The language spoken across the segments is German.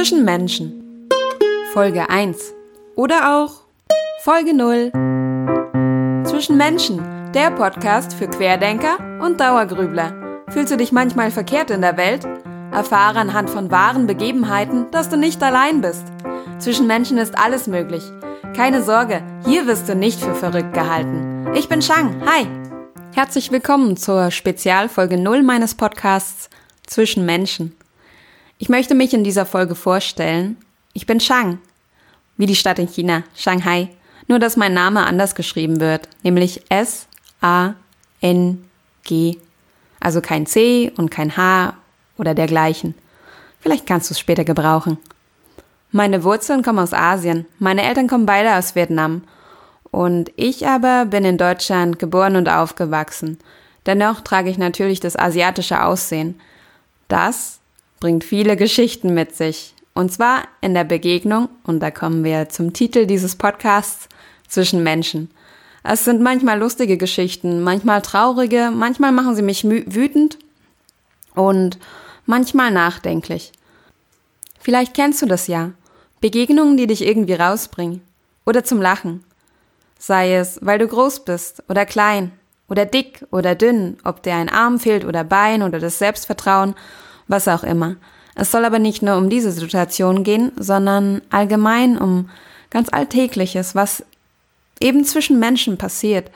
Zwischen Menschen. Folge 1. Oder auch Folge 0. Zwischen Menschen, der Podcast für Querdenker und Dauergrübler. Fühlst du dich manchmal verkehrt in der Welt? Erfahre anhand von wahren Begebenheiten, dass du nicht allein bist. Zwischen Menschen ist alles möglich. Keine Sorge, hier wirst du nicht für verrückt gehalten. Ich bin Shang. Hi. Herzlich willkommen zur Spezialfolge 0 meines Podcasts Zwischen Menschen. Ich möchte mich in dieser Folge vorstellen. Ich bin Shang, wie die Stadt in China, Shanghai. Nur dass mein Name anders geschrieben wird, nämlich S-A-N-G. Also kein C und kein H oder dergleichen. Vielleicht kannst du es später gebrauchen. Meine Wurzeln kommen aus Asien. Meine Eltern kommen beide aus Vietnam. Und ich aber bin in Deutschland geboren und aufgewachsen. Dennoch trage ich natürlich das asiatische Aussehen. Das bringt viele Geschichten mit sich. Und zwar in der Begegnung, und da kommen wir zum Titel dieses Podcasts, zwischen Menschen. Es sind manchmal lustige Geschichten, manchmal traurige, manchmal machen sie mich wütend und manchmal nachdenklich. Vielleicht kennst du das ja. Begegnungen, die dich irgendwie rausbringen. Oder zum Lachen. Sei es, weil du groß bist oder klein oder dick oder dünn, ob dir ein Arm fehlt oder Bein oder das Selbstvertrauen was auch immer. Es soll aber nicht nur um diese Situation gehen, sondern allgemein um ganz Alltägliches, was eben zwischen Menschen passiert.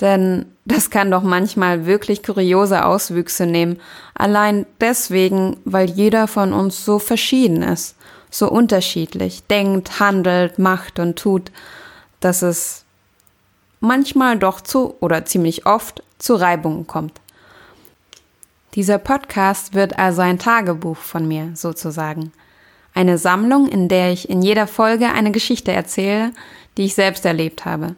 Denn das kann doch manchmal wirklich kuriose Auswüchse nehmen, allein deswegen, weil jeder von uns so verschieden ist, so unterschiedlich, denkt, handelt, macht und tut, dass es manchmal doch zu oder ziemlich oft zu Reibungen kommt. Dieser Podcast wird also ein Tagebuch von mir sozusagen. Eine Sammlung, in der ich in jeder Folge eine Geschichte erzähle, die ich selbst erlebt habe.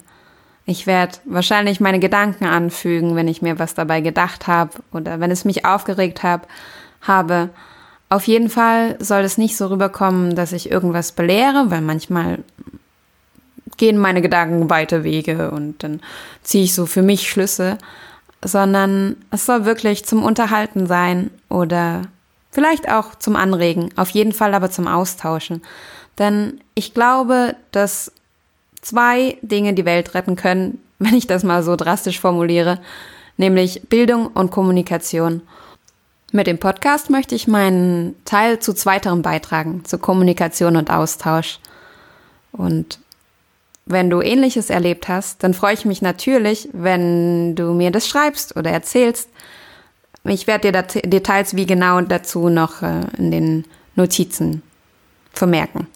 Ich werde wahrscheinlich meine Gedanken anfügen, wenn ich mir was dabei gedacht habe oder wenn es mich aufgeregt hab, habe. Auf jeden Fall soll es nicht so rüberkommen, dass ich irgendwas belehre, weil manchmal gehen meine Gedanken weite Wege und dann ziehe ich so für mich Schlüsse sondern es soll wirklich zum Unterhalten sein oder vielleicht auch zum Anregen, auf jeden Fall aber zum Austauschen. Denn ich glaube, dass zwei Dinge die Welt retten können, wenn ich das mal so drastisch formuliere, nämlich Bildung und Kommunikation. Mit dem Podcast möchte ich meinen Teil zu zweiterem beitragen, zu Kommunikation und Austausch. Und wenn du ähnliches erlebt hast, dann freue ich mich natürlich, wenn du mir das schreibst oder erzählst. Ich werde dir Details wie genau dazu noch äh, in den Notizen vermerken.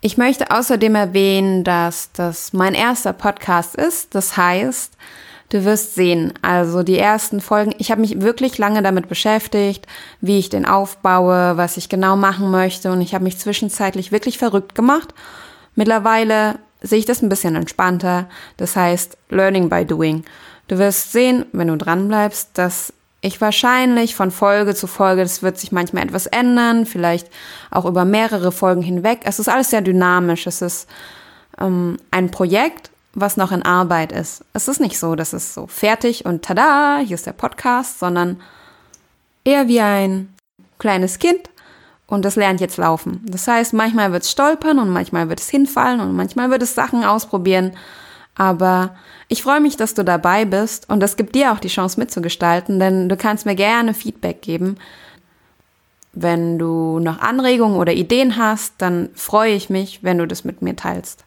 Ich möchte außerdem erwähnen, dass das mein erster Podcast ist. Das heißt, du wirst sehen, also die ersten Folgen, ich habe mich wirklich lange damit beschäftigt, wie ich den aufbaue, was ich genau machen möchte und ich habe mich zwischenzeitlich wirklich verrückt gemacht Mittlerweile sehe ich das ein bisschen entspannter. Das heißt, Learning by Doing. Du wirst sehen, wenn du dran bleibst, dass ich wahrscheinlich von Folge zu Folge, das wird sich manchmal etwas ändern, vielleicht auch über mehrere Folgen hinweg. Es ist alles sehr dynamisch. Es ist ähm, ein Projekt, was noch in Arbeit ist. Es ist nicht so, dass es so fertig und tada, hier ist der Podcast, sondern eher wie ein kleines Kind, und das lernt jetzt laufen. Das heißt, manchmal wird es stolpern und manchmal wird es hinfallen und manchmal wird es Sachen ausprobieren. Aber ich freue mich, dass du dabei bist und das gibt dir auch die Chance mitzugestalten, denn du kannst mir gerne Feedback geben. Wenn du noch Anregungen oder Ideen hast, dann freue ich mich, wenn du das mit mir teilst.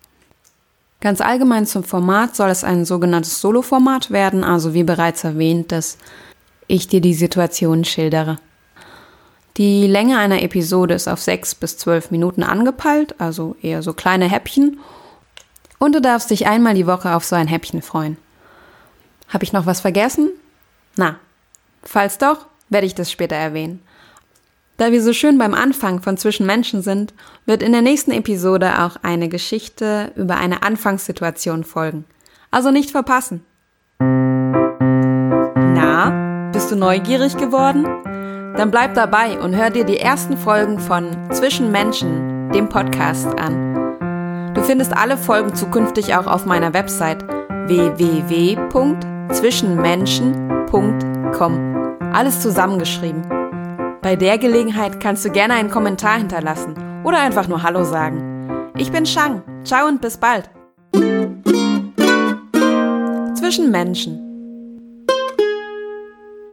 Ganz allgemein zum Format soll es ein sogenanntes Solo-Format werden, also wie bereits erwähnt, dass ich dir die Situation schildere. Die Länge einer Episode ist auf sechs bis zwölf Minuten angepeilt, also eher so kleine Häppchen. Und du darfst dich einmal die Woche auf so ein Häppchen freuen. Habe ich noch was vergessen? Na, falls doch, werde ich das später erwähnen. Da wir so schön beim Anfang von Zwischen Menschen sind, wird in der nächsten Episode auch eine Geschichte über eine Anfangssituation folgen. Also nicht verpassen. Na, bist du neugierig geworden? Dann bleib dabei und hör dir die ersten Folgen von Zwischen Menschen, dem Podcast, an. Du findest alle Folgen zukünftig auch auf meiner Website www.zwischenmenschen.com. Alles zusammengeschrieben. Bei der Gelegenheit kannst du gerne einen Kommentar hinterlassen oder einfach nur Hallo sagen. Ich bin Shang. Ciao und bis bald. Zwischen Menschen.